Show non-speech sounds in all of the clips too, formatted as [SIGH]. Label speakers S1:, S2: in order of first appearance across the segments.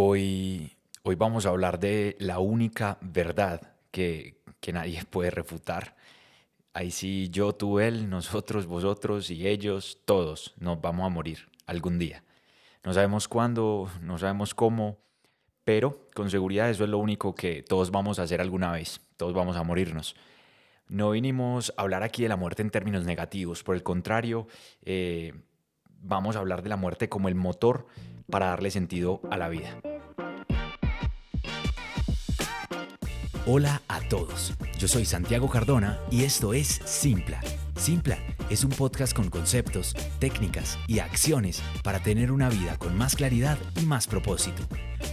S1: Hoy, hoy vamos a hablar de la única verdad que, que nadie [LAUGHS] puede refutar. Ahí sí, yo, tú, él, nosotros, vosotros y ellos, todos nos vamos a morir algún día. No sabemos cuándo, no sabemos cómo, pero con seguridad eso es lo único que todos vamos a hacer alguna vez, todos vamos a morirnos. No vinimos a hablar aquí de la muerte en términos negativos, por el contrario, eh, vamos a hablar de la muerte como el motor para darle sentido a la vida.
S2: Hola a todos, yo soy Santiago Cardona y esto es Simpla. Simpla es un podcast con conceptos, técnicas y acciones para tener una vida con más claridad y más propósito.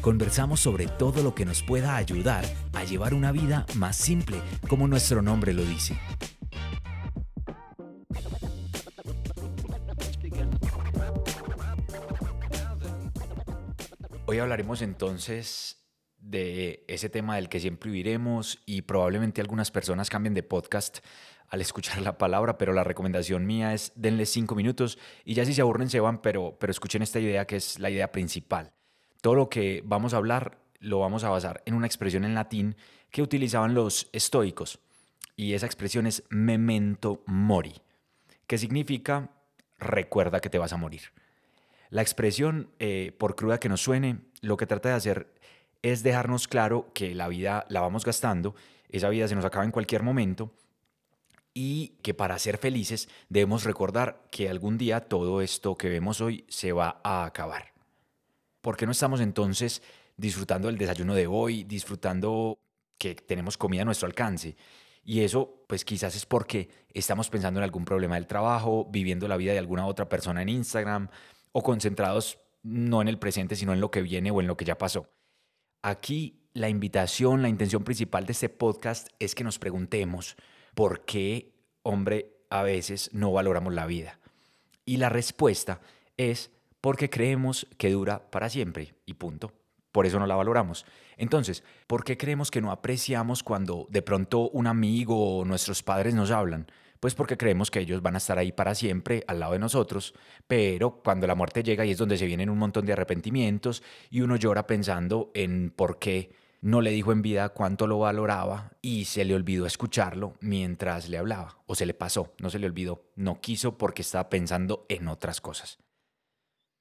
S2: Conversamos sobre todo lo que nos pueda ayudar a llevar una vida más simple, como nuestro nombre lo dice.
S1: Hoy hablaremos entonces de ese tema del que siempre viviremos y probablemente algunas personas cambien de podcast al escuchar la palabra, pero la recomendación mía es denle cinco minutos y ya si se aburren se van, pero, pero escuchen esta idea que es la idea principal. Todo lo que vamos a hablar lo vamos a basar en una expresión en latín que utilizaban los estoicos y esa expresión es memento mori, que significa recuerda que te vas a morir. La expresión, eh, por cruda que nos suene, lo que trata de hacer es dejarnos claro que la vida la vamos gastando, esa vida se nos acaba en cualquier momento y que para ser felices debemos recordar que algún día todo esto que vemos hoy se va a acabar. ¿Por qué no estamos entonces disfrutando del desayuno de hoy, disfrutando que tenemos comida a nuestro alcance? Y eso, pues quizás es porque estamos pensando en algún problema del trabajo, viviendo la vida de alguna otra persona en Instagram o concentrados no en el presente, sino en lo que viene o en lo que ya pasó. Aquí la invitación, la intención principal de este podcast es que nos preguntemos por qué, hombre, a veces no valoramos la vida. Y la respuesta es porque creemos que dura para siempre y punto. Por eso no la valoramos. Entonces, ¿por qué creemos que no apreciamos cuando de pronto un amigo o nuestros padres nos hablan? Pues porque creemos que ellos van a estar ahí para siempre al lado de nosotros, pero cuando la muerte llega y es donde se vienen un montón de arrepentimientos y uno llora pensando en por qué no le dijo en vida cuánto lo valoraba y se le olvidó escucharlo mientras le hablaba, o se le pasó, no se le olvidó, no quiso porque estaba pensando en otras cosas.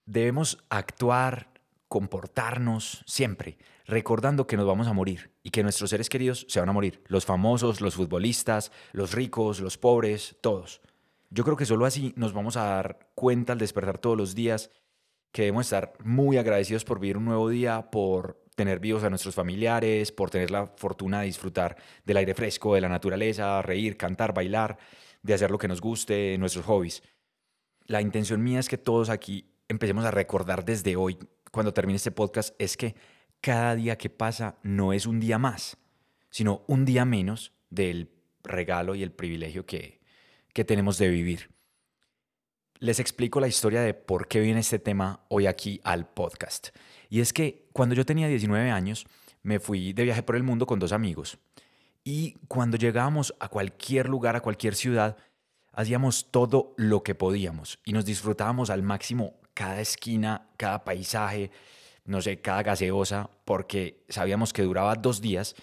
S1: Debemos actuar, comportarnos siempre, recordando que nos vamos a morir y que nuestros seres queridos se van a morir, los famosos, los futbolistas, los ricos, los pobres, todos. Yo creo que solo así nos vamos a dar cuenta al despertar todos los días que debemos estar muy agradecidos por vivir un nuevo día, por tener vivos a nuestros familiares, por tener la fortuna de disfrutar del aire fresco, de la naturaleza, reír, cantar, bailar, de hacer lo que nos guste, nuestros hobbies. La intención mía es que todos aquí empecemos a recordar desde hoy, cuando termine este podcast, es que cada día que pasa no es un día más, sino un día menos del regalo y el privilegio que, que tenemos de vivir. Les explico la historia de por qué viene este tema hoy aquí al podcast. Y es que cuando yo tenía 19 años, me fui de viaje por el mundo con dos amigos. Y cuando llegábamos a cualquier lugar, a cualquier ciudad, hacíamos todo lo que podíamos y nos disfrutábamos al máximo cada esquina, cada paisaje, no sé, cada gaseosa, porque sabíamos que duraba dos días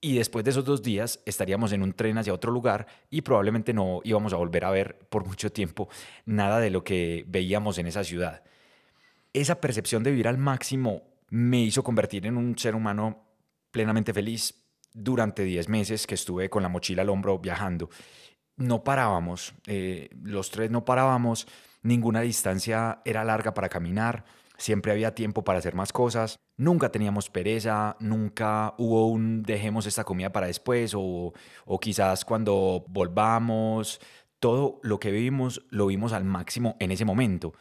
S1: y después de esos dos días estaríamos en un tren hacia otro lugar y probablemente no íbamos a volver a ver por mucho tiempo nada de lo que veíamos en esa ciudad. Esa percepción de vivir al máximo me hizo convertir en un ser humano plenamente feliz durante 10 meses que estuve con la mochila al hombro viajando. No parábamos, eh, los tres no parábamos, ninguna distancia era larga para caminar, siempre había tiempo para hacer más cosas, nunca teníamos pereza, nunca hubo un dejemos esta comida para después o, o quizás cuando volvamos, todo lo que vivimos lo vimos al máximo en ese momento.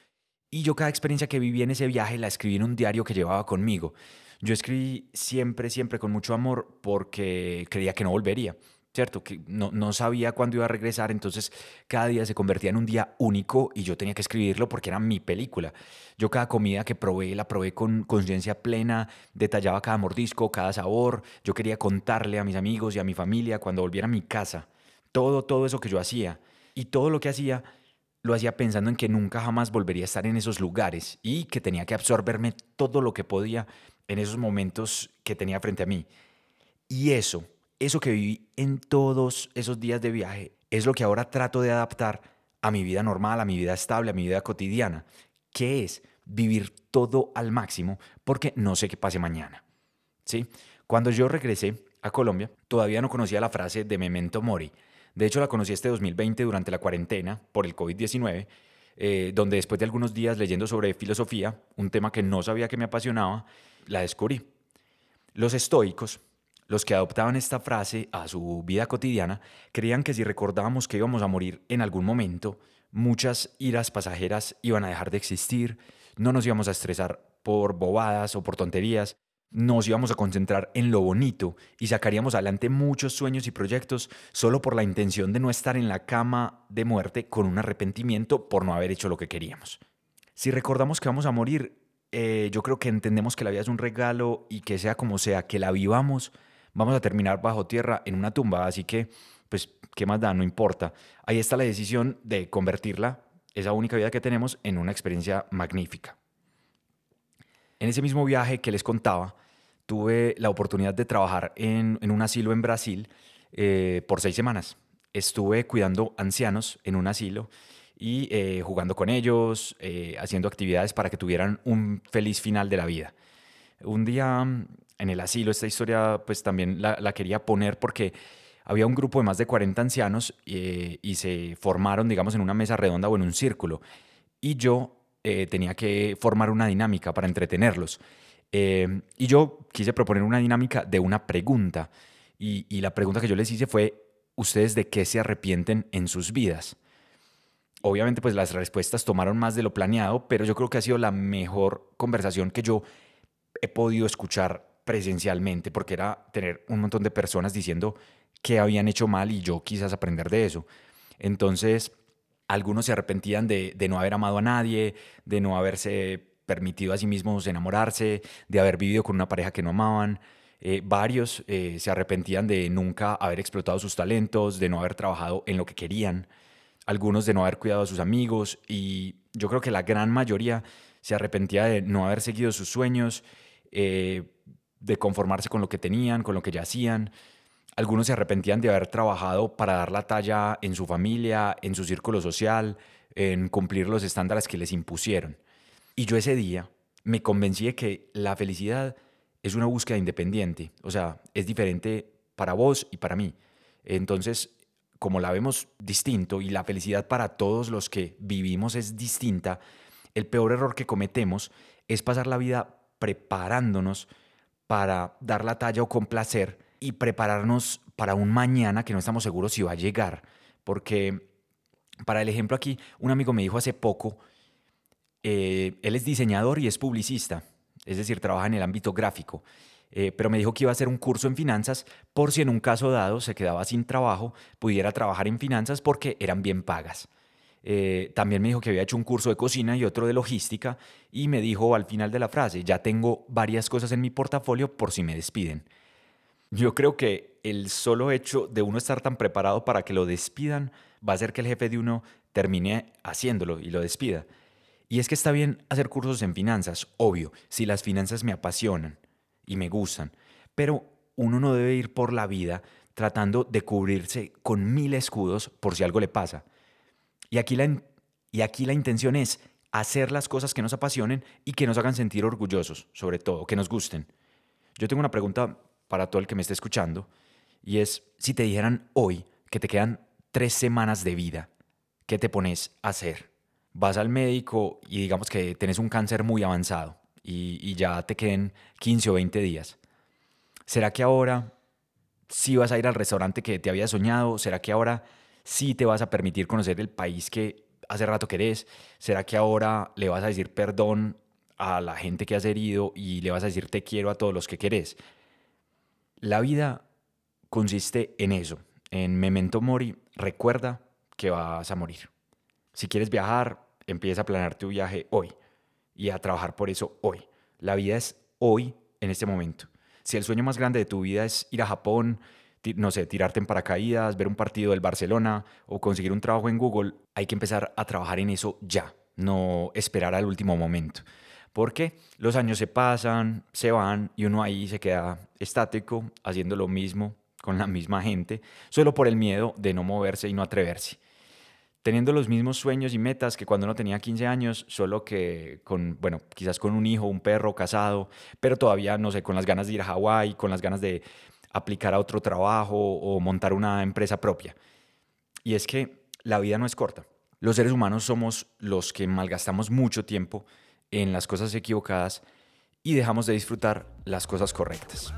S1: Y yo cada experiencia que viví en ese viaje la escribí en un diario que llevaba conmigo. Yo escribí siempre, siempre con mucho amor porque creía que no volvería. ¿Cierto? Que no, no, sabía cuándo iba a regresar, entonces cada día se convertía en un día único y yo tenía que escribirlo porque era mi película. Yo cada comida que probé la probé con conciencia plena, detallaba cada mordisco, cada sabor, yo quería contarle a mis amigos y a mi familia cuando volviera a mi casa, todo, todo eso que yo hacía. Y todo lo que hacía lo hacía pensando en que nunca jamás volvería a estar en esos lugares y que tenía que absorberme todo lo que podía en esos momentos que tenía frente a mí. Y eso, eso que viví en todos esos días de viaje, es lo que ahora trato de adaptar a mi vida normal, a mi vida estable, a mi vida cotidiana, que es vivir todo al máximo porque no sé qué pase mañana. ¿Sí? Cuando yo regresé a Colombia, todavía no conocía la frase de memento mori. De hecho, la conocí este 2020 durante la cuarentena por el COVID-19, eh, donde después de algunos días leyendo sobre filosofía, un tema que no sabía que me apasionaba, la descubrí. Los estoicos, los que adoptaban esta frase a su vida cotidiana, creían que si recordábamos que íbamos a morir en algún momento, muchas iras pasajeras iban a dejar de existir, no nos íbamos a estresar por bobadas o por tonterías, nos íbamos a concentrar en lo bonito y sacaríamos adelante muchos sueños y proyectos solo por la intención de no estar en la cama de muerte con un arrepentimiento por no haber hecho lo que queríamos. Si recordamos que vamos a morir, eh, yo creo que entendemos que la vida es un regalo y que sea como sea, que la vivamos, vamos a terminar bajo tierra en una tumba, así que, pues, ¿qué más da? No importa. Ahí está la decisión de convertirla, esa única vida que tenemos, en una experiencia magnífica. En ese mismo viaje que les contaba, tuve la oportunidad de trabajar en, un asilo en Brasil eh, por seis semanas. Estuve cuidando ancianos en un asilo y eh, jugando con ellos, eh, haciendo actividades para que tuvieran un feliz final de la vida. Un día en el asilo, esta historia pues también la, quería poner porque había un grupo de más de 40 ancianos y se formaron, digamos, en una mesa redonda o en un círculo. Y yo eh, tenía que formar una dinámica para entretenerlos. Eh, y yo quise proponer una dinámica de una pregunta. Y, la pregunta que yo les hice fue, ¿ustedes de qué se arrepienten en sus vidas? Obviamente pues las respuestas tomaron más de lo planeado, pero yo creo que ha sido la mejor conversación que yo he podido escuchar presencialmente, porque era tener un montón de personas diciendo que habían hecho mal y yo quizás aprender de eso. Entonces, algunos se arrepentían de, no haber amado a nadie, de no haberse permitido a sí mismos enamorarse, de haber vivido con una pareja que no amaban. Eh, varios eh, se arrepentían de nunca haber explotado sus talentos, de no haber trabajado en lo que querían, algunos de no haber cuidado a sus amigos y yo creo que la gran mayoría se arrepentía de no haber seguido sus sueños, eh, de conformarse con lo que tenían, con lo que ya hacían, algunos se arrepentían de haber trabajado para dar la talla en su familia, en su círculo social, en cumplir los estándares que les impusieron. Y yo ese día me convencí de que la felicidad es una búsqueda independiente, o sea, es diferente para vos y para mí. Entonces, como la vemos distinto y la felicidad para todos los que vivimos es distinta, el peor error que cometemos es pasar la vida preparándonos para dar la talla o complacer y prepararnos para un mañana que no estamos seguros si va a llegar. Porque, para el ejemplo aquí, un amigo me dijo hace poco, eh, él es diseñador y es publicista, es decir, trabaja en el ámbito gráfico. Eh, pero me dijo que iba a hacer un curso en finanzas por si en un caso dado se quedaba sin trabajo, pudiera trabajar en finanzas porque eran bien pagas. Eh, también me dijo que había hecho un curso de cocina y otro de logística y me dijo al final de la frase, ya tengo varias cosas en mi portafolio por si me despiden. Yo creo que el solo hecho de uno estar tan preparado para que lo despidan va a hacer que el jefe de uno termine haciéndolo y lo despida. Y es que está bien hacer cursos en finanzas, obvio, si las finanzas me apasionan y me gustan, pero uno no debe ir por la vida tratando de cubrirse con mil escudos por si algo le pasa. Y aquí la, y aquí la intención es hacer las cosas que nos apasionen y que nos hagan sentir orgullosos, sobre todo, que nos gusten. Yo tengo una pregunta para todo el que me esté escuchando, y es si te dijeran hoy que te quedan tres semanas de vida, ¿qué te pones a hacer? Vas al médico y digamos que tienes un cáncer muy avanzado y, ya te queden 15 o 20 días. ¿Será que ahora sí vas a ir al restaurante que te había soñado? ¿Será que ahora sí te vas a permitir conocer el país que hace rato querés? ¿Será que ahora le vas a decir perdón a la gente que has herido y le vas a decir te quiero a todos los que querés? La vida consiste en eso, en memento mori, recuerda que vas a morir. Si quieres viajar, empieza a planear tu viaje hoy y a trabajar por eso hoy. La vida es hoy, en este momento. Si el sueño más grande de tu vida es ir a Japón, no sé, tirarte en paracaídas, ver un partido del Barcelona o conseguir un trabajo en Google, hay que empezar a trabajar en eso ya, no esperar al último momento. Porque los años se pasan, se van y uno ahí se queda estático, haciendo lo mismo con la misma gente, solo por el miedo de no moverse y no atreverse. Teniendo los mismos sueños y metas que cuando uno tenía 15 años, solo que con, bueno, quizás con un hijo, un perro, casado, pero todavía, no sé, con las ganas de ir a Hawái, con las ganas de aplicar a otro trabajo o montar una empresa propia. Y es que la vida no es corta. Los seres humanos somos los que malgastamos mucho tiempo en las cosas equivocadas y dejamos de disfrutar las cosas correctas.